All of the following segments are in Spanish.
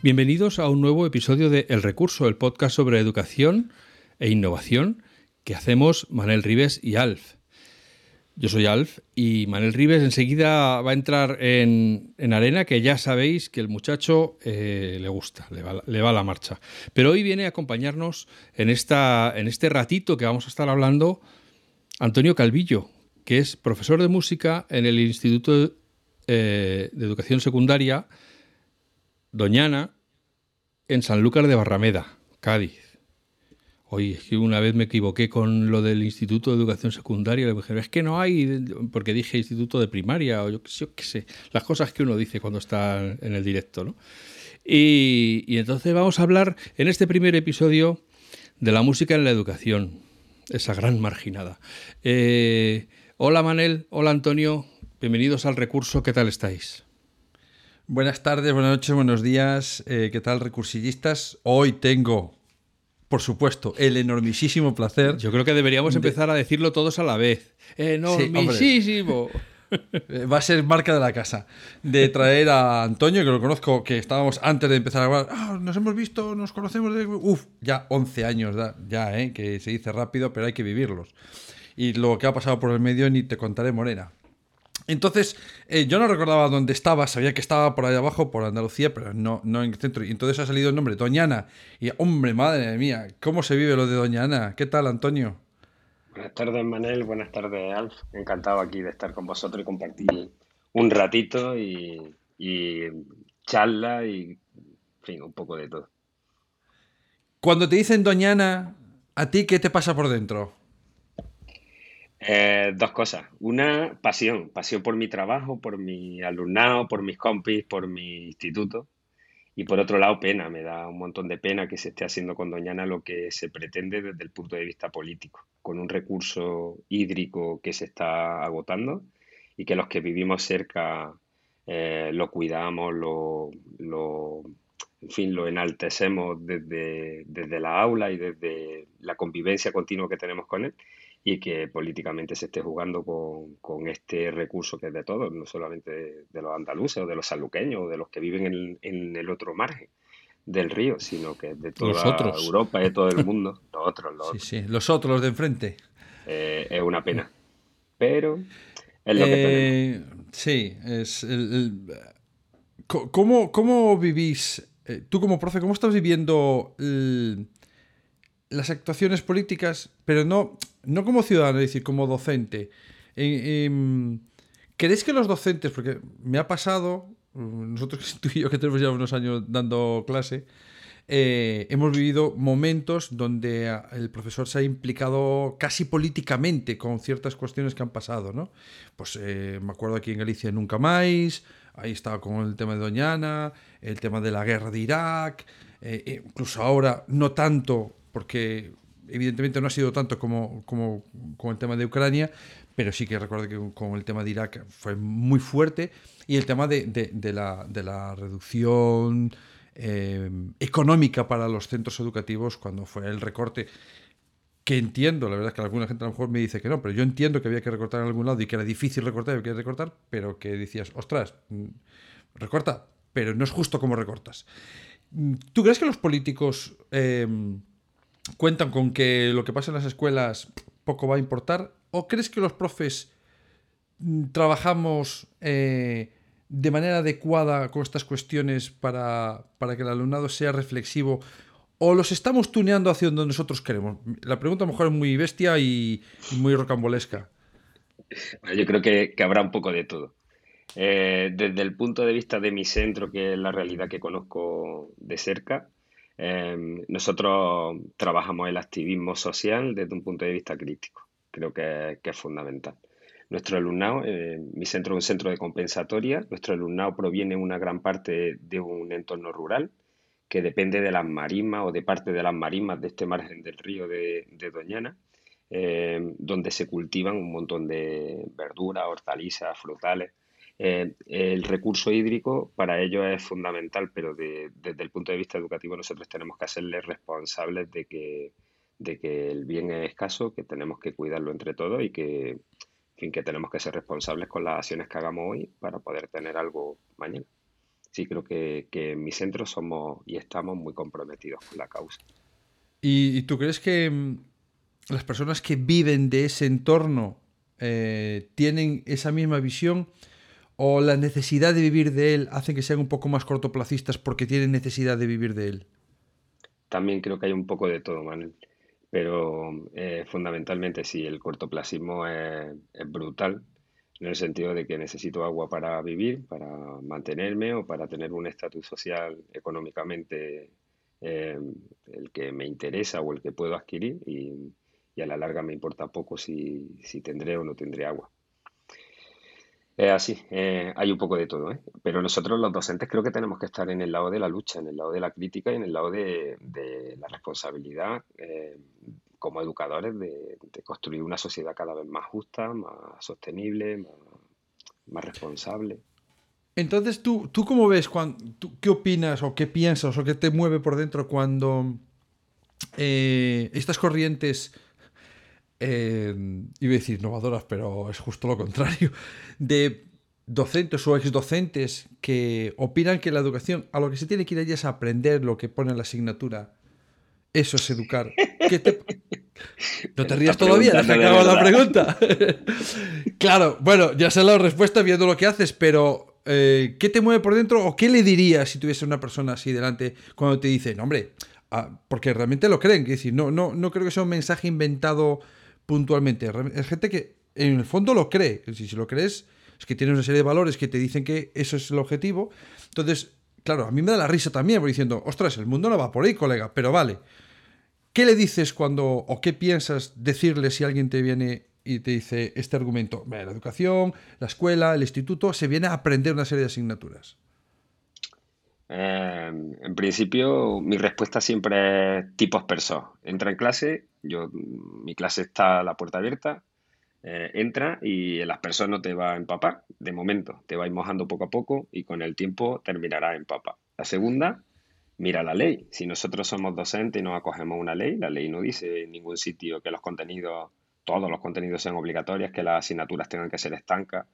Bienvenidos a un nuevo episodio de El Recurso, el podcast sobre educación e innovación que hacemos Manel Rives y Alf. Yo soy Alf y Manel Rives enseguida va a entrar en, arena, que ya sabéis que el muchacho eh, le gusta, le va, le va, la marcha. Pero hoy viene a acompañarnos en, esta, en este ratito que vamos a estar hablando Antonio Calvillo, que es profesor de música en el Instituto eh, de Educación Secundaria Doñana en Sanlúcar de Barrameda, Cádiz. Oye, es que una vez me equivoqué con lo del Instituto de Educación Secundaria. Le dije, es que no hay, porque dije Instituto de Primaria, o yo, qué sé, las cosas que uno dice cuando está en el directo, ¿no? Y, entonces vamos a hablar en este primer episodio de la música en la educación, esa gran marginada. Eh, hola Manel, hola Antonio, bienvenidos al recurso, ¿qué tal estáis? Buenas tardes, buenas noches, buenos días. Eh, ¿Qué tal, recursillistas? Hoy tengo, por supuesto, el enormisísimo placer. Yo creo que deberíamos empezar a decirlo todos a la vez. Enormisísimo. Va a ser marca de la casa. De traer a Antonio, que lo conozco, que estábamos antes de empezar a hablar. Ah, nos hemos visto, nos conocemos de. Uf, ya 11 años, ya, ¿eh? que se dice rápido, pero hay que vivirlos. Y lo que ha pasado por el medio ni te contaré, Morena. Entonces, eh, yo no recordaba dónde estaba, sabía que estaba por ahí abajo, por Andalucía, pero no, no en el centro. Y entonces ha salido el nombre, Doñana. Y, hombre, madre mía, ¿cómo se vive lo de Doñana? ¿Qué tal, Antonio? Buenas tardes, Manel. Buenas tardes, Alf. Encantado aquí de estar con vosotros y compartir un ratito y, y charla y, en fin, un poco de todo. Cuando te dicen Doñana, ¿a ti qué te pasa por dentro? Eh, dos cosas. Una, pasión. Pasión por mi trabajo, por mi alumnado, por mis compis, por mi instituto. Y por otro lado, pena. Me da un montón de pena que se esté haciendo con Doñana lo que se pretende desde el punto de vista político, con un recurso hídrico que se está agotando y que los que vivimos cerca eh, lo cuidamos, lo, lo, en fin, lo enaltecemos desde, desde la aula y desde la convivencia continua que tenemos con él y que políticamente se esté jugando con, este recurso que es de todos, no solamente de, los andaluces o de los saluqueños o de los que viven en, el otro margen del río, sino que de toda Europa y de todo el mundo, los otros, los sí, Sí, los otros, los de enfrente. Eh, es una pena, pero es lo que eh, Sí, es el, ¿Cómo, ¿Cómo, vivís, eh, tú como profe, cómo estás viviendo las actuaciones políticas, pero no, no como ciudadano, es decir, como docente. ¿Crees que los docentes, porque me ha pasado, nosotros tú y yo que tenemos ya unos años dando clase, eh, hemos vivido momentos donde el profesor se ha implicado casi políticamente con ciertas cuestiones que han pasado, ¿no? Pues eh, me acuerdo aquí en Galicia Nunca Más, ahí estaba con el tema de Doñana, el tema de la guerra de Irak, eh, incluso ahora no tanto porque evidentemente no ha sido tanto como, como con el tema de Ucrania, pero sí que recuerdo que con el tema de Irak fue muy fuerte y el tema de, de, la, de la, reducción eh, económica para los centros educativos cuando fue el recorte que entiendo, la verdad es que alguna gente a lo mejor me dice que no, pero yo entiendo que había que recortar en algún lado y que era difícil recortar y que recortar, pero que decías, ostras, mm, recorta, pero no es justo como recortas. ¿Tú crees que los políticos eh, cuentan con que lo que pasa en las escuelas poco va a importar? ¿O crees que los profes mm, trabajamos eh, de manera adecuada con estas cuestiones para, que el alumnado sea reflexivo? ¿O los estamos tuneando hacia donde nosotros queremos? La pregunta a lo mejor es muy bestia y, muy rocambolesca. yo creo que, habrá un poco de todo. Eh, desde el punto de vista de mi centro, que es la realidad que conozco de cerca, Em, nosotros trabajamos el activismo social desde un punto de vista crítico. Creo que, es fundamental. Nuestro alumnado, eh, mi centro es un centro de compensatoria, nuestro alumnado proviene una gran parte de un entorno rural que depende de las marismas o de parte de las marismas de este margen del río de, Doñana, eh, donde se cultivan un montón de verduras, hortalizas, frutales. Eh, el recurso hídrico para ellos es fundamental, pero desde el punto de vista educativo nosotros tenemos que hacerles responsables de que, de que el bien es escaso, que tenemos que cuidarlo entre todos y que, que tenemos que ser responsables con las acciones que hagamos hoy para poder tener algo mañana sí creo que, en mi centro somos y estamos muy comprometidos con la causa. ¿Y, tú crees que mm, las personas que viven de ese entorno eh, tienen esa misma visión o la necesidad de vivir de él hacen que sean un poco más cortoplacistas porque tienen necesidad de vivir de él? También creo que hay un poco de todo, Manuel. Pero eh, fundamentalmente sí, el cortoplacismo es brutal en el sentido de que necesito agua para vivir, para mantenerme o para tener un estatus social económicamente eh, el que me interesa o el que puedo adquirir y, a la larga me importa poco si, tendré o no tendré agua. Es así, eh, hay un poco de todo, ¿eh? pero nosotros los docentes creo que tenemos que estar en el lado de la lucha, en el lado de la crítica y en el lado de, la responsabilidad como educadores de, construir una sociedad cada vez más justa, más sostenible, más, responsable. Entonces, ¿tú, tú cómo ves, cuando, qué opinas o qué piensas o qué te mueve por dentro cuando eh, estas corrientes, eh, iba a decir innovadoras, pero es justo lo contrario, de docentes o exdocentes que opinan que la educación a lo que se tiene que ir allí es aprender lo que pone en la asignatura. Eso es educar. No te rías todavía, deja acabo la pregunta. claro, bueno, ya sé la respuesta viendo lo que haces, pero eh, ¿qué te mueve por dentro o qué le dirías si tuviese una persona así delante cuando te dice, no, hombre, ah, porque realmente lo creen, que decir, no, no, no creo que sea un mensaje inventado puntualmente. Es gente que en el fondo lo cree. Si, si lo crees, es que tienes una serie de valores que te dicen que eso es el objetivo. Entonces, claro, a mí me da la risa también, porque diciendo, ostras, el mundo no va por ahí, colega, pero vale. ¿Qué le dices cuando, o qué piensas decirle si alguien te viene y te dice este argumento? la educación, la escuela, el instituto, se viene a aprender una serie de asignaturas. Eh, en principio, mi respuesta siempre es tipos persos. Entra en clase, yo, mi clase está a la puerta abierta, eh, entra y el aspersor no te va a empapar, de momento, te va a mojando poco a poco y con el tiempo terminará en papa. La segunda, mira la ley. Si nosotros somos docentes y nos acogemos una ley, la ley no dice en ningún sitio que los contenidos, todos los contenidos sean obligatorios, que las asignaturas tengan que ser estancas,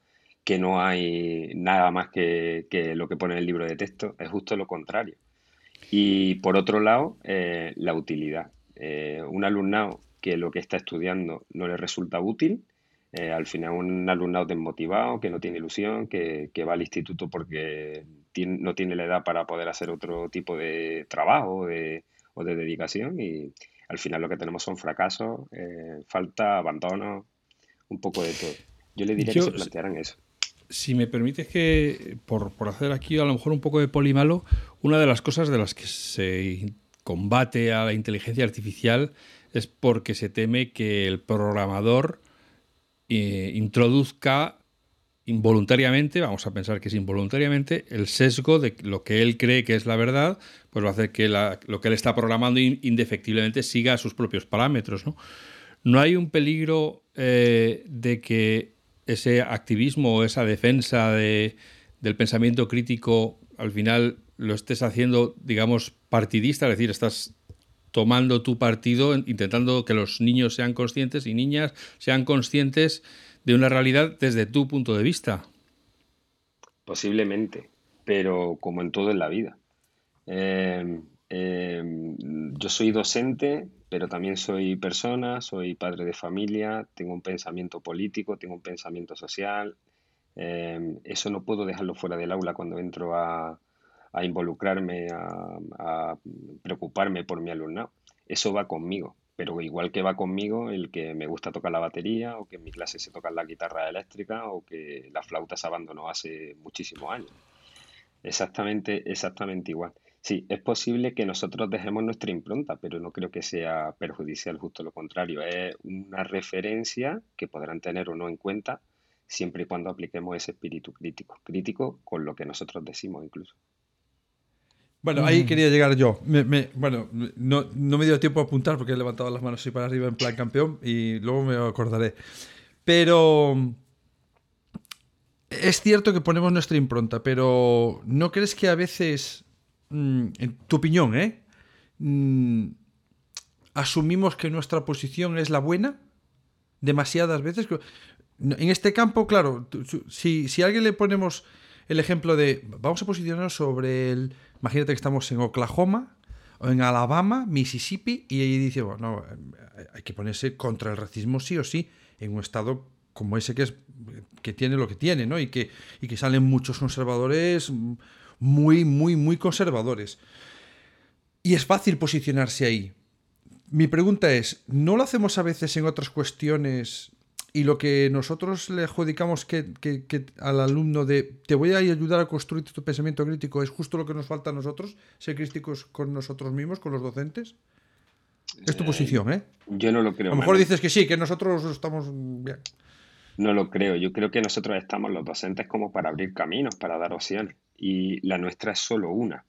que no hay nada más que, lo que pone en el libro de texto, es justo lo contrario. Y por otro lado, eh, la utilidad. Eh, un alumnado que lo que está estudiando no le resulta útil, eh, al final un alumnado desmotivado, que no tiene ilusión, que, va al instituto porque no tiene la edad para poder hacer otro tipo de trabajo o de dedicación y al final lo que tenemos son fracasos, eh, falta, abandono, un poco de todo. Yo le diría que se plantearan eso. Si me permites que, por, por hacer aquí a lo mejor un poco de polimalo, una de las cosas de las que se combate a la inteligencia artificial es porque se teme que el programador eh, introduzca involuntariamente, vamos a pensar que es involuntariamente, el sesgo de lo que él cree que es la verdad, pues va a hacer que lo que él está programando indefectiblemente siga sus propios parámetros. ¿no? ¿No hay un peligro eh, de que ese activismo o esa defensa del pensamiento crítico al final lo estés haciendo, digamos, partidista, es decir, estás tomando tu partido, intentando que los niños sean conscientes y niñas sean conscientes de una realidad desde tu punto de vista. Posiblemente, pero como en todo en la vida. Em, em, yo soy docente, pero también soy persona, soy padre de familia, tengo un pensamiento político, tengo un pensamiento social. Em, eso no puedo dejarlo fuera del aula cuando entro a, a involucrarme, a, preocuparme por mi alumnado. Eso va conmigo, pero igual que va conmigo el que me gusta tocar la batería o que en mi clase se toca la guitarra eléctrica o que la flauta se abandonó hace muchísimos años. Exactamente, exactamente igual. Sí, es posible que nosotros dejemos nuestra impronta, pero no creo que sea perjudicial, justo lo contrario. Es una referencia que podrán tener o no en cuenta siempre y cuando apliquemos ese espíritu crítico, crítico con lo que nosotros decimos incluso. Bueno, ahí quería llegar yo. bueno, no, me dio tiempo a apuntar porque he levantado las manos así para arriba en plan campeón y luego me acordaré. Pero es cierto que ponemos nuestra impronta, pero ¿no crees que a veces, mm, en tu opinión, ¿eh? Mm, asumimos que nuestra posición es la buena? Demasiadas veces. En este campo, claro, si, a alguien le ponemos el ejemplo de, vamos a posicionarnos sobre el Imagínate que estamos en Oklahoma o en Alabama, Mississippi, y ahí dice, bueno, hay que ponerse contra el racismo sí o sí en un estado como ese que tiene lo que tiene, ¿no? Y que salen muchos conservadores muy, muy, muy conservadores. Y es fácil posicionarse ahí. Mi pregunta es, ¿no lo hacemos a veces en otras cuestiones y lo que nosotros le adjudicamos que, al alumno de te voy a ayudar a construir tu pensamiento crítico es justo lo que nos falta a nosotros, ser críticos con nosotros mismos, con los docentes. Es tu eh, posición, ¿eh? Yo no lo creo. A lo mejor dices que sí, que nosotros estamos bien. No lo creo. Yo creo que nosotros estamos los docentes como para abrir caminos, para dar opciones. Y la nuestra es solo una.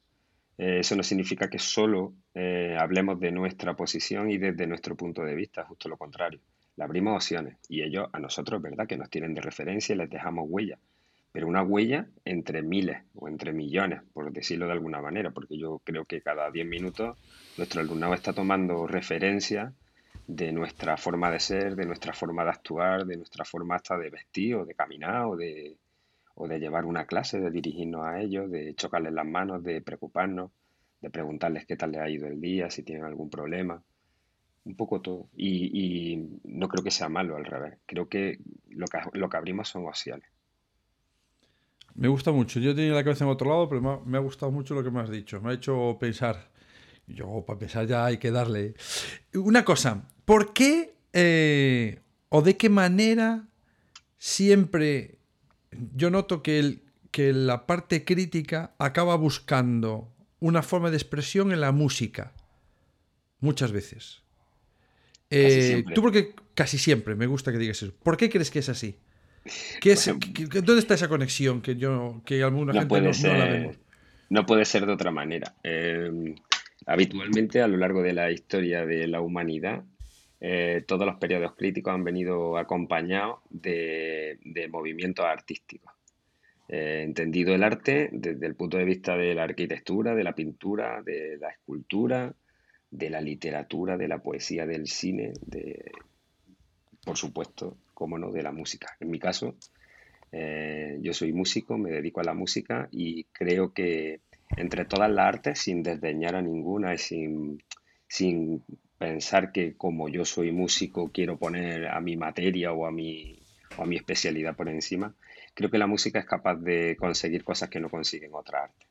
Eh, eso no significa que solo eh, hablemos de nuestra posición y desde nuestro punto de vista, justo lo contrario le abrimos opciones y ellos a nosotros, ¿verdad? Que nos tienen de referencia y les dejamos huella. Pero una huella entre miles o entre millones, por decirlo de alguna manera, porque yo creo que cada 10 minutos nuestro alumnado está tomando referencia de nuestra forma de ser, de nuestra forma de actuar, de nuestra forma hasta de vestir o de caminar o de, o de llevar una clase, de dirigirnos a ellos, de chocarles las manos, de preocuparnos, de preguntarles qué tal les ha ido el día, si tienen algún problema un poco todo. Y, no creo que sea malo al revés. Creo que lo que, lo que abrimos son opciones. Me gusta mucho. Yo tenía la cabeza en otro lado, pero me ha, gustado mucho lo que me has dicho. Me ha hecho pensar. Yo, para pensar ya hay que darle. Una cosa, ¿por qué eh, o de qué manera siempre yo noto que, el, que la parte crítica acaba buscando una forma de expresión en la música? Muchas veces. Eh, tú porque casi siempre me gusta que digas eso. ¿Por qué crees que es así? ¿Dónde está esa conexión que yo que alguna no gente puede ser, la vemos? No puede ser de otra manera. Eh, habitualmente a lo largo de la historia de la humanidad, eh, todos los periodos críticos han venido acompañados de, movimientos artísticos. entendido el arte desde el punto de vista de la arquitectura, de la pintura, de la escultura, de la literatura, de la poesía, del cine, de, por supuesto, como no, de la música. En mi caso, eh, yo soy músico, me dedico a la música y creo que entre todas las artes, sin desdeñar a ninguna y sin, sin pensar que como yo soy músico quiero poner a mi materia o a mi, o a mi especialidad por encima, creo que la música es capaz de conseguir cosas que no consiguen otra arte.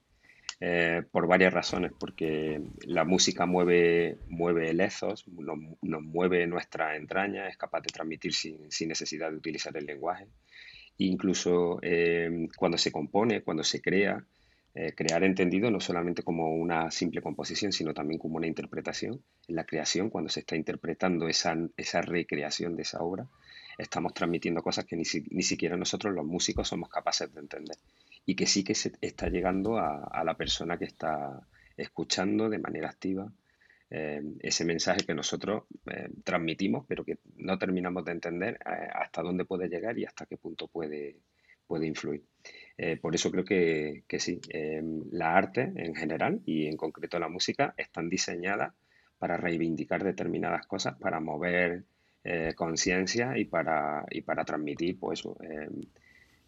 Eh, por varias razones, porque la música mueve, mueve el ethos, nos, mueve nuestra entraña, es capaz de transmitir sin, necesidad de utilizar el lenguaje. Incluso eh, cuando se compone, cuando se crea, eh, crear entendido no solamente como una simple composición, sino también como una interpretación. En la creación, cuando se está interpretando esa, esa recreación de esa obra, estamos transmitiendo cosas que ni, ni siquiera nosotros los músicos somos capaces de entender y que sí que se está llegando a, la persona que está escuchando de manera activa eh, ese mensaje que nosotros eh, transmitimos, pero que no terminamos de entender hasta dónde puede llegar y hasta qué punto puede, puede influir. Por eso creo que, que sí, la arte en general y en concreto la música están diseñadas para reivindicar determinadas cosas, para mover conciencia y para, y para transmitir pues,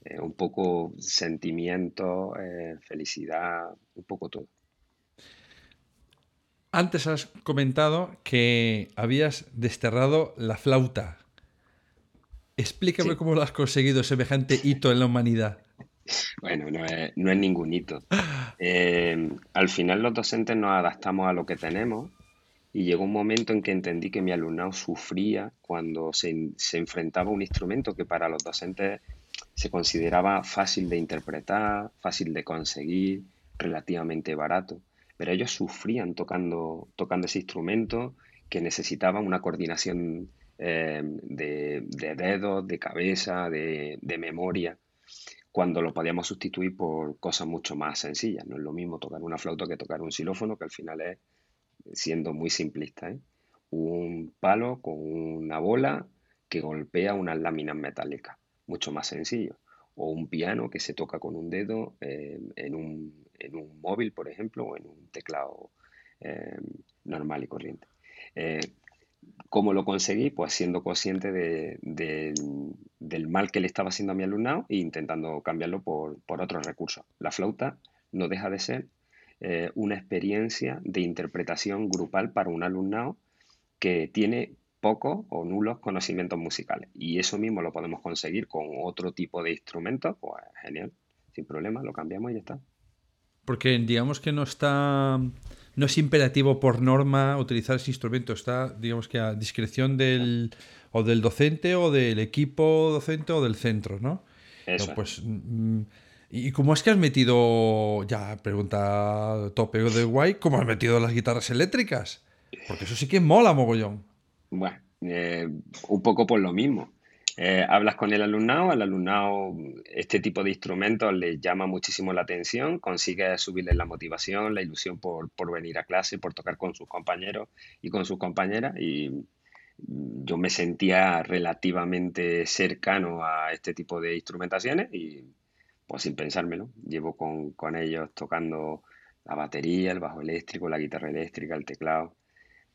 eh, un poco sentimiento, eh, felicidad, un poco todo. Antes has comentado que habías desterrado la flauta. Explícame cómo lo has conseguido, semejante hito en la humanidad. Bueno, no es, ningún hito. Eh, al final los docentes nos adaptamos a lo que tenemos y llegó un momento en que entendí que mi alumnado sufría cuando se, se enfrentaba a un instrumento que para los docentes se consideraba fácil de interpretar, fácil de conseguir, relativamente barato, pero ellos sufrían tocando, tocando ese instrumento que necesitaban una coordinación eh, de, dedos, de cabeza, de, memoria. Cuando lo podíamos sustituir por cosas mucho más sencillas. No es lo mismo tocar una flauta que tocar un xilófono, que al final es, siendo muy simplista, ¿eh? un palo con una bola que golpea unas láminas metálicas, mucho más sencillo. O un piano que se toca con un dedo eh, en, un, móvil, por ejemplo, o en un teclado eh, normal y corriente. ¿Cómo lo conseguí? Pues siendo consciente del mal que le estaba haciendo a mi alumnado e intentando cambiarlo por, otros recursos. La flauta no deja de ser eh, una experiencia de interpretación grupal para un alumnado que tiene pocos o nulos conocimientos musicales. Y eso mismo lo podemos conseguir con otro tipo de instrumentos, pues genial, sin problema, lo cambiamos y ya está. Porque digamos que no está no es imperativo por norma utilizar ese instrumento, está, digamos que a discreción del o del docente o del equipo docente o del centro, ¿no? Eso. pues, mm, ¿Y cómo es que has metido, ya pregunta tope de guay, cómo has metido las guitarras eléctricas? Porque eso sí que mola mogollón. Bueno, eh, un poco por lo mismo. Eh, hablas con el alumnado, al alumnado este tipo de instrumentos le llama muchísimo la atención, consigue subirle la motivación, la ilusión por, venir a clase, por tocar con sus compañeros y con sus compañeras y yo me sentía relativamente cercano a este tipo de instrumentaciones y pues sin pensármelo, llevo con, con ellos tocando la batería, el bajo eléctrico, la guitarra eléctrica, el teclado,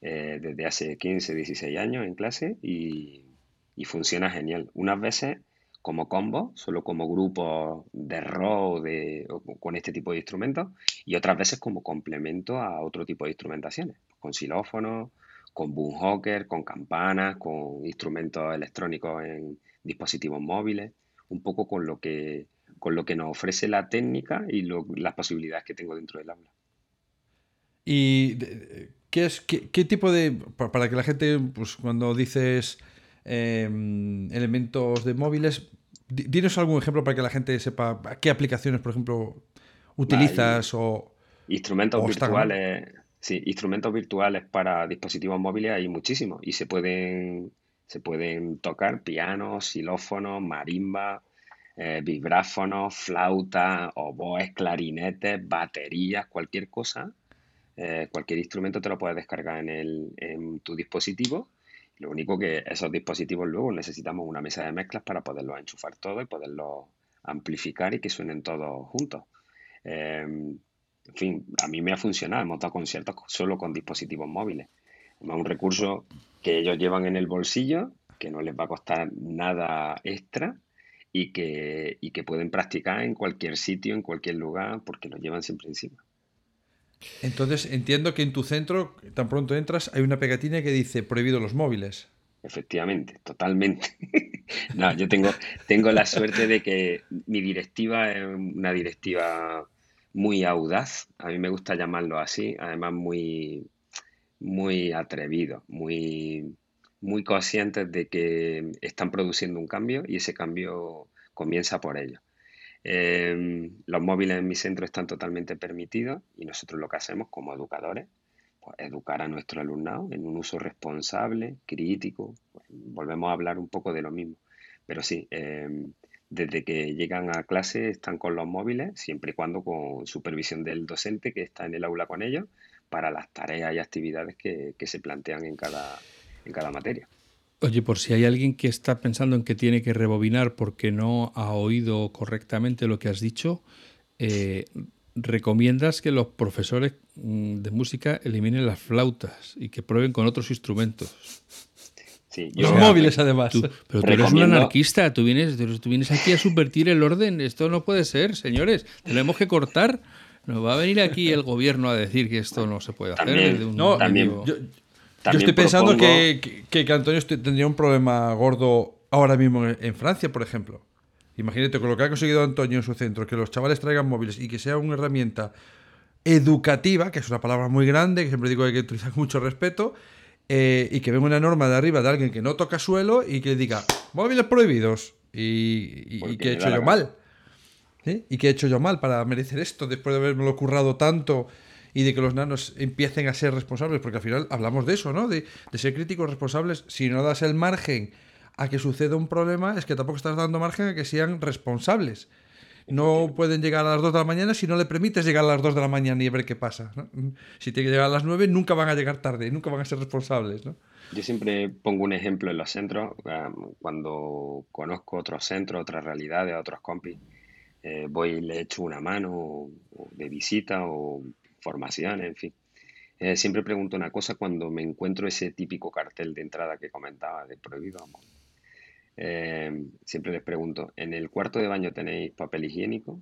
eh, desde hace 15, 16 años en clase y y funciona genial. Unas veces como combo, solo como grupo de rock de, con este tipo de instrumentos, y otras veces como complemento a otro tipo de instrumentaciones, con xilófonos, con boomhawker, con campanas, con instrumentos electrónicos en dispositivos móviles, un poco con lo que, con lo que nos ofrece la técnica y las posibilidades que tengo dentro del aula. ¿Y qué, es, qué, tipo de, para que la gente, pues cuando dices Em, elementos de móviles. Dinos algún ejemplo para que la gente sepa qué aplicaciones, por ejemplo, utilizas o... Instrumentos virtuales. Sí, instrumentos virtuales para dispositivos móviles hay muchísimos y se pueden, se pueden tocar pianos, xilófonos, marimba, eh, vibráfonos, flauta, oboes, clarinetes, baterías, cualquier cosa. Eh, cualquier instrumento te lo puedes descargar en, el, en tu dispositivo lo único que esos dispositivos luego necesitamos una mesa de mezclas para poderlos enchufar todos y poderlos amplificar y que suenen todos juntos. Em, en fin, a mí me ha funcionado, hemos dado conciertos solo con dispositivos móviles. Es un recurso que ellos llevan en el bolsillo, que no les va a costar nada extra y que, y que pueden practicar en cualquier sitio, en cualquier lugar, porque lo llevan siempre encima. Entonces entiendo que en tu centro, tan pronto entras, hay una pegatina que dice prohibido los móviles. Efectivamente, totalmente. no, yo tengo, tengo la suerte de que mi directiva es una directiva muy audaz, a mí me gusta llamarlo así, además muy, muy atrevido, muy, muy conscientes de que están produciendo un cambio y ese cambio comienza por ellos. Em, los móviles en mi centro están totalmente permitidos y nosotros lo que hacemos como educadores, pues educar a nuestro alumnado en un uso responsable, crítico. Pues, volvemos a hablar un poco de lo mismo. Pero sí, em, desde que llegan a clase están con los móviles, siempre y cuando con supervisión del docente que está en el aula con ellos, para las tareas y actividades que, que se plantean en cada, en cada materia. Oye, por si hay alguien que está pensando en que tiene que rebobinar porque no ha oído correctamente lo que has dicho, eh, recomiendas que los profesores mm, de música eliminen las flautas y que prueben con otros instrumentos. los móviles, además. pero tú eres un anarquista, tú vienes, tú vienes aquí a subvertir el orden. Esto no puede ser, señores. Tenemos que cortar. Nos va a venir aquí el gobierno a decir que esto no se puede hacer. no, también, yo estoy pensando que, que, Antonio tendría un problema gordo ahora mismo en Francia, por ejemplo. Imagínate con lo que ha conseguido Antonio en su centro, que los chavales traigan móviles y que sea una herramienta educativa, que es una palabra muy grande, que siempre digo que hay que utilizar con mucho respeto, eh, y que venga una norma de arriba de alguien que no toca suelo y que diga móviles prohibidos y, y, que he hecho yo mal. Y que he hecho yo mal para merecer esto después de haberme currado tanto y de que los nanos empiecen a ser responsables, porque al final hablamos de eso, ¿no? De, ser críticos responsables. Si no das el margen a que suceda un problema, es que tampoco estás dando margen a que sean responsables. No pueden llegar a las 2 de la mañana si no le permites llegar a las 2 de la mañana y ver qué pasa. Si tiene que llegar a las 9, nunca van a llegar tarde, nunca van a ser responsables. ¿no? Yo siempre pongo un ejemplo en los centros, cuando conozco otros centros, otras realidades, otros compis, eh, voy y le echo una mano de visita o formación, en fin. Eh, siempre pregunto una cosa cuando me encuentro ese típico cartel de entrada que comentaba de prohibido. Eh, siempre les pregunto, ¿en el cuarto de baño tenéis papel higiénico?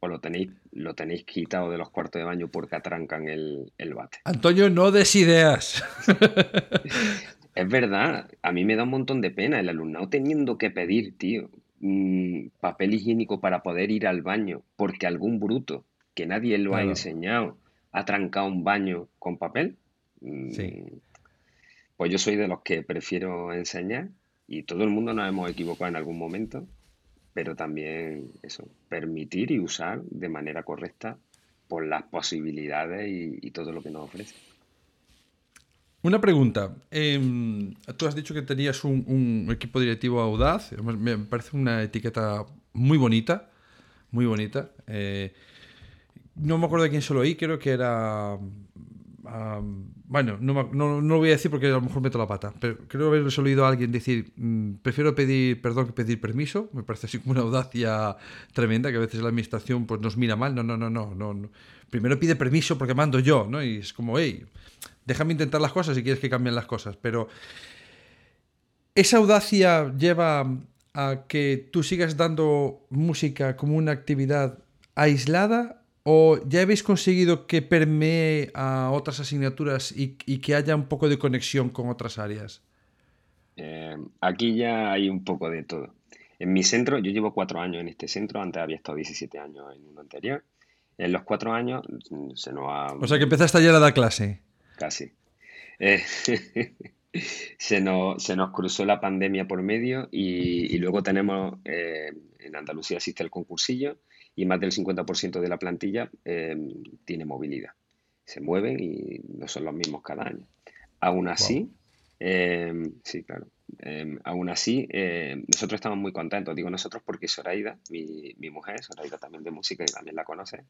¿O lo tenéis, lo tenéis quitado de los cuartos de baño porque atrancan el, el bate? Antonio, no des ideas. es verdad, a mí me da un montón de pena el alumnado teniendo que pedir, tío, mm, papel higiénico para poder ir al baño porque algún bruto que nadie lo ha enseñado ha trancado un baño con papel. Mm, sí. Pues yo soy de los que prefiero enseñar y todo el mundo nos hemos equivocado en algún momento, pero también eso, permitir y usar de manera correcta por las posibilidades y, todo lo que nos ofrece. Una pregunta. Em, tú has dicho que tenías un, equipo directivo audaz. Me parece una etiqueta muy bonita. Muy bonita. Eh, no me acuerdo de quién se lo oí, creo que era bueno, no, no, lo voy a decir porque a lo mejor meto la pata, pero creo haber oído a alguien decir, mm, prefiero pedir perdón que pedir permiso, me parece así como una audacia tremenda, que a veces la administración pues, nos mira mal, no, no, no, no, no, primero pide permiso porque mando yo, ¿no? Y es como, hey, déjame intentar las cosas si quieres que cambien las cosas, pero esa audacia lleva a que tú sigas dando música como una actividad aislada ¿O ya habéis conseguido que permee a otras asignaturas y, que haya un poco de conexión con otras áreas? Eh, aquí ya hay un poco de todo. En mi centro, yo llevo cuatro años en este centro, antes había estado 17 años en uno anterior. En los cuatro años mm, se nos ha... O sea que empezaste ayer a dar clase. Casi. Eh, se, nos, se, nos, cruzó la pandemia por medio y, luego tenemos, eh, en Andalucía existe el concursillo y más del 50% de la plantilla em, tiene movilidad. Se mueven y no son los mismos cada año. Aún así, em, sí, claro. Em, aún así, nosotros estamos muy contentos. Digo nosotros porque Soraida, mi, mi mujer, Soraida también de música y también la conoce,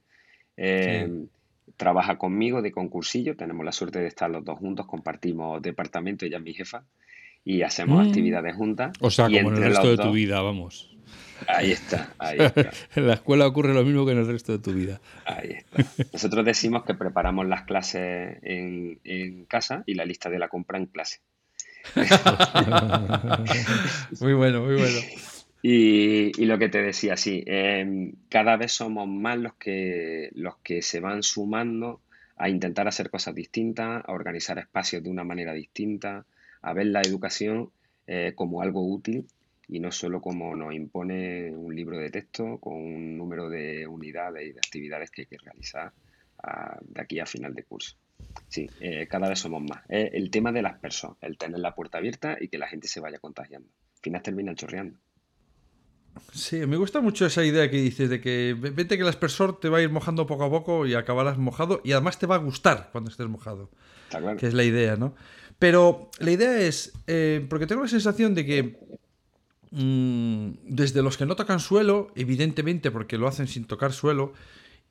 trabaja conmigo de concursillo. Tenemos la suerte de estar los dos juntos, compartimos departamento, ella es mi jefa, y hacemos mm. actividades juntas. O sea, como en el resto de tu vida, vamos. Ahí está, ahí está. en la escuela ocurre lo mismo que en el resto de tu vida. Ahí está. Nosotros decimos que preparamos las clases en, casa y la lista de la compra en clase. muy bueno, muy bueno. Y, lo que te decía, sí, em, cada vez somos más los que, los que se van sumando a intentar hacer cosas distintas, a organizar espacios de una manera distinta, a ver la educación eh, como algo útil y no solo como nos impone un libro de texto con un número de unidades y de actividades que hay que realizar de aquí a final de curso. Sí, eh, cada vez somos más. el tema de las personas, el tener la puerta abierta y que la gente se vaya contagiando. Al final termina chorreando. Sí, me gusta mucho esa idea que dices de que vete que el aspersor te va a ir mojando poco a poco y acabarás mojado y además te va a gustar cuando estés mojado. Está claro. Que es la idea, ¿no? Pero la idea es, eh, porque tengo la sensación de que Mm, desde los que no tocan suelo, evidentemente porque lo hacen sin tocar suelo,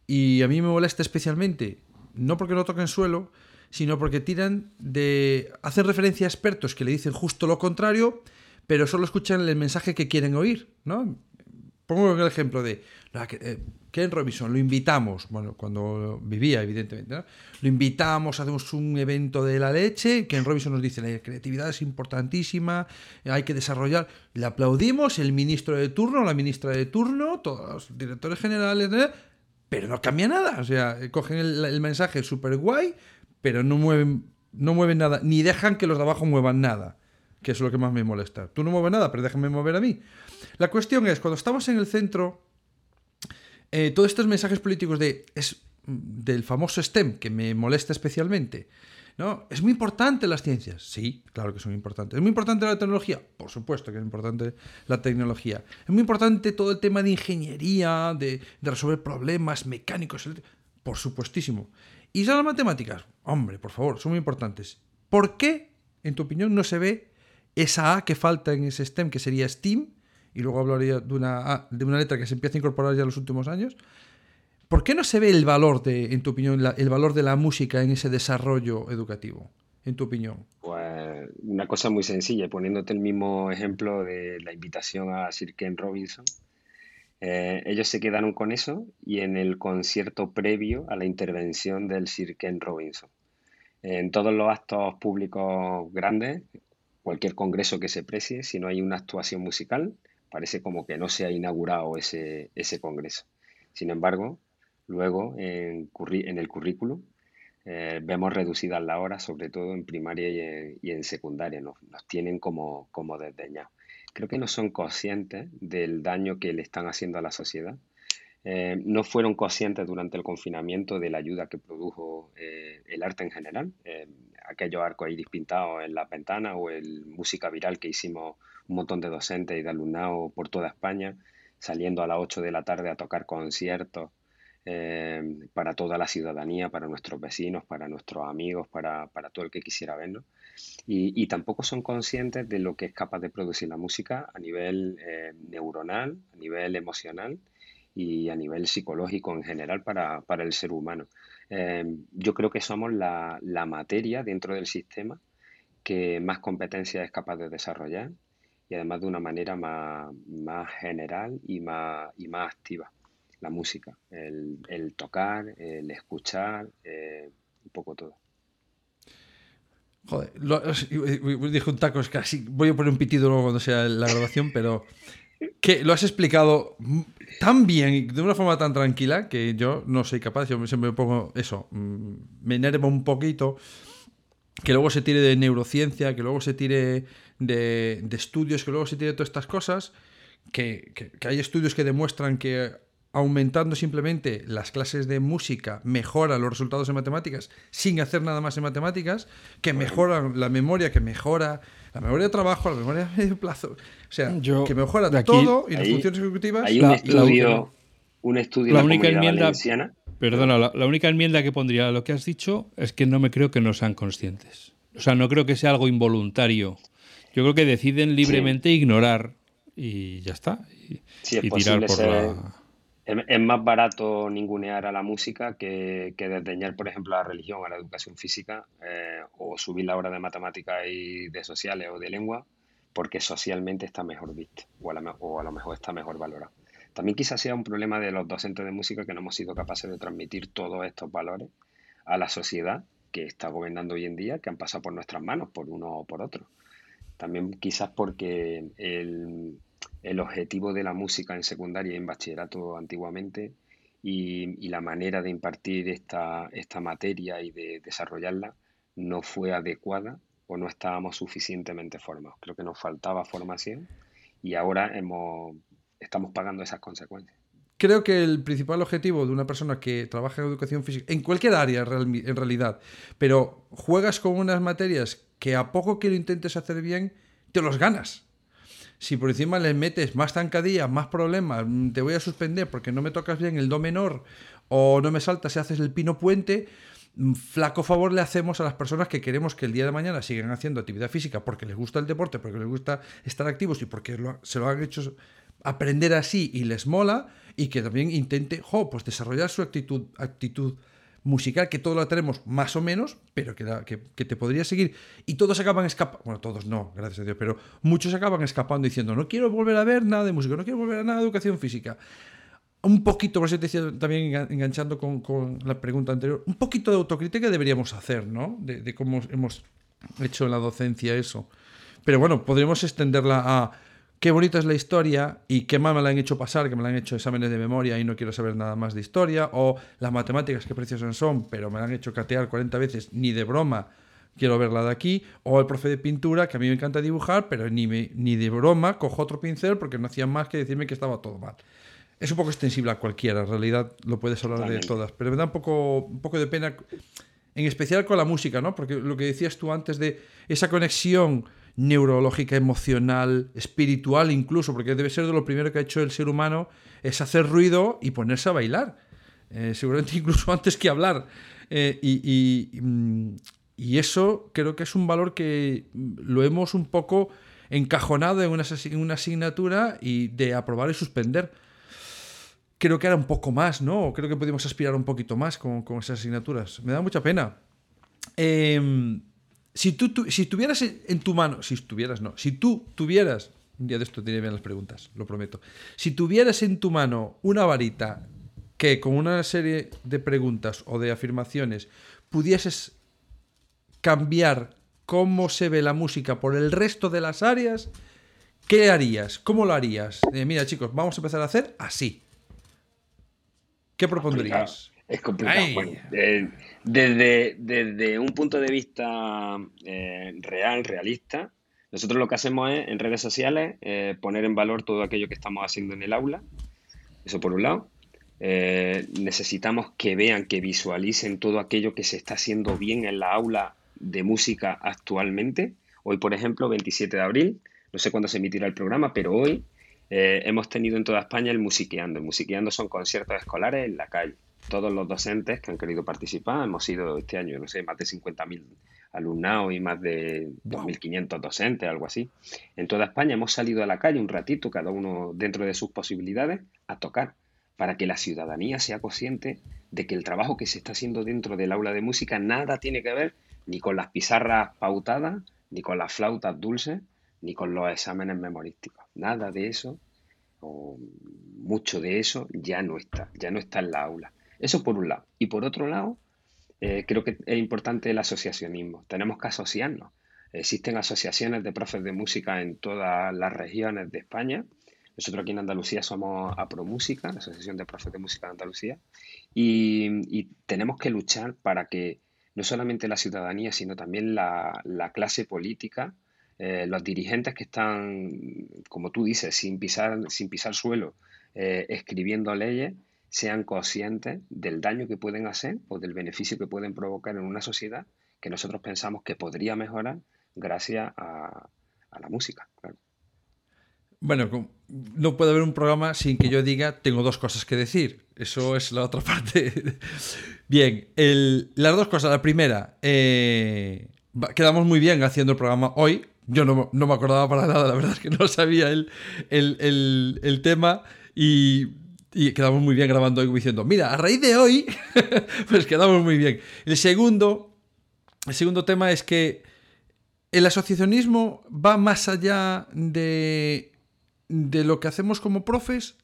y a mí me molesta especialmente, no porque no toquen suelo, sino porque tiran de... hacen referencia a expertos que le dicen justo lo contrario, pero solo escuchan el mensaje que quieren oír, ¿no? Pongo el ejemplo de eh, Ken Robinson, lo invitamos, bueno, cuando vivía, evidentemente, lo invitamos, hacemos un evento de la leche, Ken Robinson nos dice, la creatividad es importantísima, hay que desarrollar, le aplaudimos, el ministro de turno, la ministra de turno, todos los directores generales, pero no cambia nada, o sea, cogen el, mensaje súper guay, pero no mueven, no mueven nada, ni dejan que los de abajo muevan nada, que es lo que más me molesta. Tú no mueves nada, pero déjame mover a mí. La cuestión es, cuando estamos en el centro, eh, todos estos mensajes políticos de, es, del famoso STEM, que me molesta especialmente, ¿no? ¿Es muy importante las ciencias? Sí, claro que son importantes. ¿Es muy importante la tecnología? Por supuesto que es importante la tecnología. ¿Es muy importante todo el tema de ingeniería, de, de resolver problemas mecánicos? Por supuestísimo. ¿Y son las matemáticas? Hombre, por favor, son muy importantes. ¿Por qué, en tu opinión, no se ve esa A que falta en ese STEM, que sería STEAM, y luego hablaría de una, ah, de una letra que se empieza a incorporar ya en los últimos años. ¿Por qué no se ve el valor de, en tu opinión, el valor de la música en ese desarrollo educativo? En tu opinión. Pues una cosa muy sencilla, poniéndote el mismo ejemplo de la invitación a Sir Ken Robinson. Eh, ellos se quedaron con eso y en el concierto previo a la intervención del Sir Ken Robinson. En todos los actos públicos grandes, cualquier congreso que se precie, si no hay una actuación musical, parece como que no se ha inaugurado ese, congreso. Sin embargo, luego en, el currículum eh, vemos reducidas las horas, sobre todo en primaria y en, secundaria, nos, tienen como, como desdeñados. Creo que no son conscientes del daño que le están haciendo a la sociedad. Eh, no fueron conscientes durante el confinamiento de la ayuda que produjo eh, el arte en general, aquellos arcos iris pintados en la ventana o el música viral que hicimos un montón de docentes y de alumnados por toda España, saliendo a las 8 de la tarde a tocar conciertos eh, para toda la ciudadanía, para nuestros vecinos, para nuestros amigos, para, todo el que quisiera vernos. Y, tampoco son conscientes de lo que es capaz de producir la música a nivel eh, neuronal, a nivel emocional y a nivel psicológico en general para, el ser humano. Eh, yo creo que somos la, materia dentro del sistema que más competencia es capaz de desarrollar y además de una manera más, general y más, y más activa la música, el, tocar, el escuchar, eh, un poco todo. Joder, lo, dijo un taco, es casi. Voy a poner un pitido luego cuando sea la grabación, pero que lo has explicado tan bien y de una forma tan tranquila que yo no soy capaz. Yo siempre me pongo eso, me enervo un poquito. Que luego se tire de neurociencia, que luego se tire de, estudios, que luego se tire de todas estas cosas. que, hay estudios que demuestran que aumentando simplemente las clases de música mejora los resultados en matemáticas sin hacer nada más en matemáticas, que mejora la memoria, que mejora la memoria de trabajo, la memoria de medio plazo, o sea, que mejora todo y las funciones ejecutivas. Hay un estudio, un estudio la, única enmienda, Perdona, la, la, única enmienda que pondría a lo que has dicho es que no me creo que no sean conscientes. O sea, no creo que sea algo involuntario. Yo creo que deciden libremente ignorar y ya está. Y, y tirar por la es, más barato ningunear a la música que, desdeñar, por ejemplo, a la religión, a la educación física, eh, o subir la hora de matemáticas y de sociales o de lengua, porque socialmente está mejor visto, o a, lo mejor está mejor valorado. También quizás sea un problema de los docentes de música que no hemos sido capaces de transmitir todos estos valores a la sociedad que está gobernando hoy en día, que han pasado por nuestras manos, por uno o por otro. También quizás porque el, el objetivo de la música en secundaria y en bachillerato antiguamente y, la manera de impartir esta, esta materia y de desarrollarla no fue adecuada o no estábamos suficientemente formados. Creo que nos faltaba formación y ahora hemos, estamos pagando esas consecuencias. Creo que el principal objetivo de una persona que trabaja en educación física, en cualquier área en realidad, pero juegas con unas materias que a poco que lo intentes hacer bien, te los ganas si por encima le metes más zancadillas, más problemas, mm, te voy a suspender porque no me tocas bien el do menor o no me saltas si haces el pino puente, mm, flaco favor le hacemos a las personas que queremos que el día de mañana sigan haciendo actividad física porque les gusta el deporte, porque les gusta estar activos y porque se lo han hecho aprender así y les mola y que también intente, pues desarrollar su actitud, actitud musical que todos la tenemos más o menos, pero que, que, te podría seguir. Y todos acaban escapando, bueno, todos no, gracias a Dios, pero muchos acaban escapando diciendo, no quiero volver a ver nada de música, no quiero volver a nada de educación física. Un poquito, por eso te decía también enganchando con, la pregunta anterior, un poquito de autocrítica deberíamos hacer, ¿no? De, de cómo hemos hecho en la docencia eso. Pero bueno, podríamos extenderla a qué bonita es la historia y qué mal me la han hecho pasar, que me la han hecho exámenes de memoria y no quiero saber nada más de historia, o las matemáticas, qué preciosas son, pero me la han hecho catear 40 veces, ni de broma quiero verla de aquí, o el profe de pintura, que a mí me encanta dibujar, pero ni, ni de broma cojo otro pincel porque no hacían más que decirme que estaba todo mal. Es un poco extensible a cualquiera, en realidad lo puedes hablar de todas, pero me da un poco, un poco de pena, en especial con la música, ¿no? Porque lo que decías tú antes de esa conexión neurológica, emocional, espiritual incluso, porque debe ser de lo primero que ha hecho el ser humano, es hacer ruido y ponerse a bailar. Eh, seguramente incluso antes que hablar. Eh, y, y, eso creo que es un valor que lo hemos un poco encajonado en una, asignatura y de aprobar y suspender. Creo que era un poco más, ¿no? Creo que podíamos aspirar un poquito más con, con esas asignaturas. Me da mucha pena. Em, si tú, si tuvieras en tu mano, si tuvieras, no, si tú tuvieras, un día de esto diré bien las preguntas, lo prometo. Si tuvieras en tu mano una varita que con una serie de preguntas o de afirmaciones pudieses cambiar cómo se ve la música por el resto de las áreas, ¿qué harías? ¿Cómo lo harías? Eh, mira, chicos, vamos a empezar a hacer así. ¿Qué propondrías? Es complicado. desde, desde, un punto de vista eh, real, realista, nosotros lo que hacemos es en redes sociales eh, poner en valor todo aquello que estamos haciendo en el aula. Eso por un lado. Eh, necesitamos que vean, que visualicen todo aquello que se está haciendo bien en la aula de música actualmente. Hoy, por ejemplo, 27 de abril, no sé cuándo se emitirá el programa, pero hoy hemos tenido en toda España el Musiqueando. El Musiqueando son conciertos escolares en la calle todos los docentes que han querido participar. Hemos sido este año, no sé, más de 50.000 alumnados y más de 2.500 docentes, algo así. En toda España hemos salido a la calle un ratito, cada uno dentro de sus posibilidades, a tocar, para que la ciudadanía sea consciente de que el trabajo que se está haciendo dentro del aula de música nada tiene que ver ni con las pizarras pautadas, ni con las flautas dulces, ni con los exámenes memorísticos. Nada de eso, o mucho de eso, ya no está, ya no está en la aula. Eso por un lado. Y por otro lado, eh, creo que es importante el asociacionismo. Tenemos que asociarnos. Existen asociaciones de profes de música en todas las regiones de España. Nosotros aquí en Andalucía somos APROMúsica, la Asociación de Profes de Música de Andalucía, y, tenemos que luchar para que no solamente la ciudadanía, sino también la, clase política, eh, los dirigentes que están, como tú dices, sin pisar, sin pisar suelo, eh, escribiendo leyes, sean conscientes del daño que pueden hacer o del beneficio que pueden provocar en una sociedad que nosotros pensamos que podría mejorar gracias a, la música. Bueno, no puede haber un programa sin que yo diga tengo dos cosas que decir. Eso es la otra parte. bien, las dos cosas. La primera, eh, quedamos muy bien haciendo el programa hoy. Yo no, me acordaba para nada, la verdad es que no sabía el, el, el tema. Y y quedamos muy bien grabando hoy diciendo, mira, a raíz de hoy, pues quedamos muy bien. El segundo, el segundo tema es que el asociacionismo va más allá de, de lo que hacemos como profes.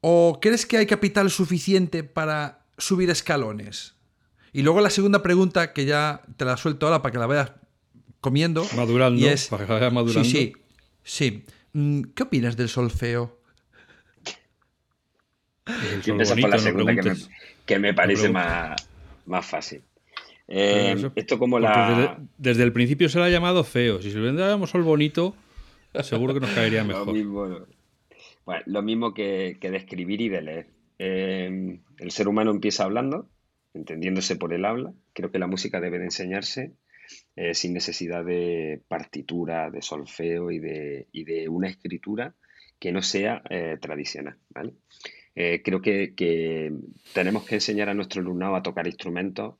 ¿O crees que hay capital suficiente para subir escalones? Y luego la segunda pregunta, que ya te la suelto ahora para que la vayas comiendo. Madurando, para que madurando. Sí, sí. sí. Mm, ¿Qué opinas del solfeo? Empieza por la segunda que me, parece más, más fácil. Eh, esto como la... Desde, el principio se le ha llamado feo. Si se le llamamos sol bonito, seguro que nos caería mejor. lo, mismo, bueno, lo mismo que, que, de escribir y de leer. Eh, el ser humano empieza hablando, entendiéndose por el habla. Creo que la música debe de enseñarse eh, sin necesidad de partitura, de solfeo y de, y de una escritura que no sea tradicional. ¿vale? Eh, creo que, tenemos que enseñar a nuestro alumnado a tocar instrumentos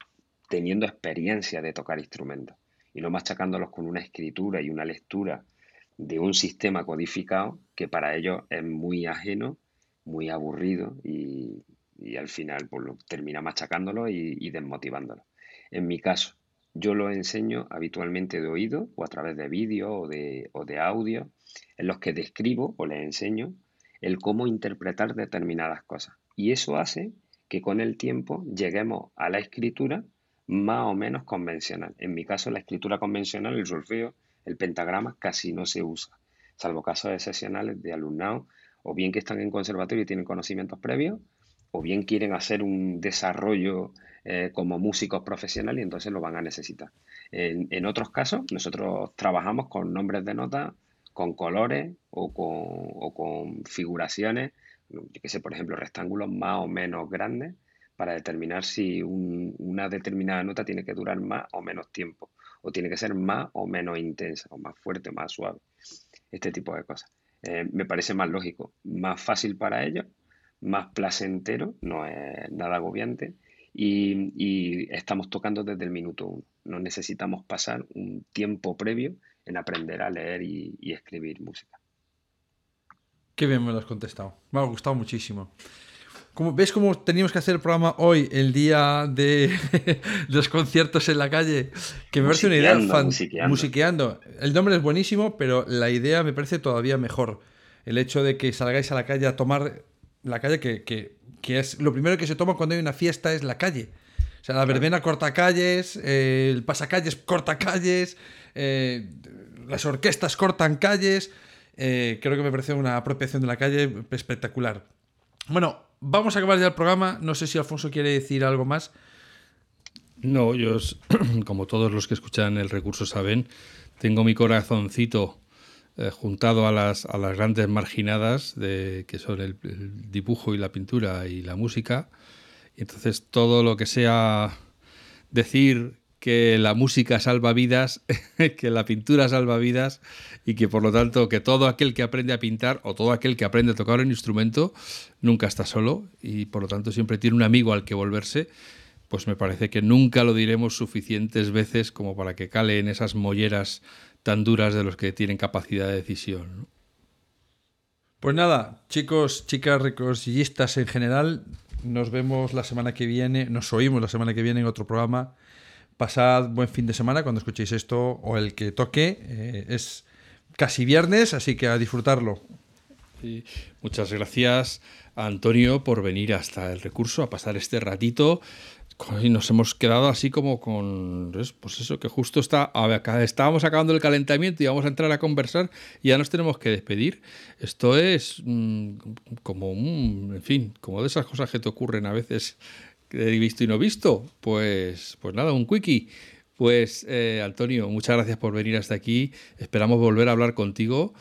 teniendo experiencia de tocar instrumentos y no machacándolos con una escritura y una lectura de un sistema codificado que para ellos es muy ajeno, muy aburrido y, al final pues, termina machacándolo y, y desmotivándolo. En mi caso, yo lo enseño habitualmente de oído o a través de vídeos o de, o de audio en los que describo o les enseño el cómo interpretar determinadas cosas. Y eso hace que con el tiempo lleguemos a la escritura más o menos convencional. En mi caso, la escritura convencional, el solfeo, el pentagrama, casi no se usa, salvo casos excepcionales de alumnado, o bien que están en conservatorio y tienen conocimientos previos, o bien quieren hacer un desarrollo eh, como músicos profesionales y entonces lo van a necesitar. En, otros casos, nosotros trabajamos con nombres de nota con colores o con, con figuraciones, que sé, por ejemplo, rectángulos más o menos grandes para determinar si una determinada nota tiene que durar más o menos tiempo, o tiene que ser más o menos intensa, o más fuerte o más suave. Este tipo de cosas. Eh, me parece más lógico, más fácil para ellos, más placentero, no es nada agobiante, y, y estamos tocando desde el minuto uno. No necesitamos pasar un tiempo previo en aprender a leer y, escribir música. Qué bien me lo has contestado. Me ha gustado muchísimo. Como, ¿Ves cómo teníamos que hacer el programa hoy, el día de los conciertos en la calle? Que me parece una idea fan... musiqueando. El nombre es buenísimo, pero la idea me parece todavía mejor. El hecho de que salgáis a la calle a tomar la calle, que, que es lo primero que se toma cuando hay una fiesta es la calle. O sea, la verbena corta calles, eh, el pasacalles corta calles, eh, las orquestas cortan calles. Eh, creo que me parece una apropiación de la calle espectacular. Bueno, vamos a acabar ya el programa. No sé si Alfonso quiere decir algo más. No, yo, como todos los que escuchan el recurso saben, tengo mi corazoncito juntado a las, a las grandes marginadas de, que son el, dibujo y la pintura y la música. Entonces todo lo que sea decir que la música salva vidas, que la pintura salva vidas y que por lo tanto que todo aquel que aprende a pintar o todo aquel que aprende a tocar un instrumento nunca está solo y por lo tanto siempre tiene un amigo al que volverse, pues me parece que nunca lo diremos suficientes veces como para que cale en esas molleras tan duras de los que tienen capacidad de decisión. Pues nada, chicos, chicas recorsillistas en general, nos vemos la semana que viene, nos oímos la semana que viene en otro programa. Pasad buen fin de semana cuando escuchéis esto o el que toque. Eh, es casi viernes, así que a disfrutarlo. Muchas gracias Antonio por venir hasta el recurso a pasar este ratito y nos hemos quedado así como con, pues eso, que justo está, estábamos acabando el calentamiento y vamos a entrar a conversar y ya nos tenemos que despedir. Esto es mm, como, un, en fin, como de esas cosas que te ocurren a veces, que he visto y no visto. Pues, pues nada, un quickie. Pues eh, Antonio, muchas gracias por venir hasta aquí. Esperamos volver a hablar contigo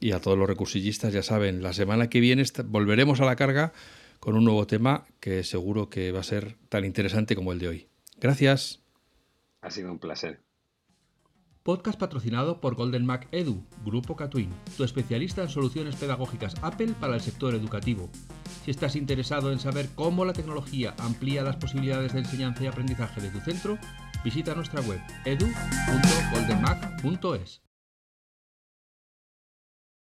y a todos los recursillistas, ya saben, la semana que viene volveremos a la carga con un nuevo tema que seguro que va a ser tan interesante como el de hoy. Gracias. Ha sido un placer. Podcast patrocinado por Golden Mac Edu, Grupo Catwin, tu especialista en soluciones pedagógicas Apple para el sector educativo. Si estás interesado en saber cómo la tecnología amplía las posibilidades de enseñanza y aprendizaje de tu centro, visita nuestra web edu.goldenmac.es.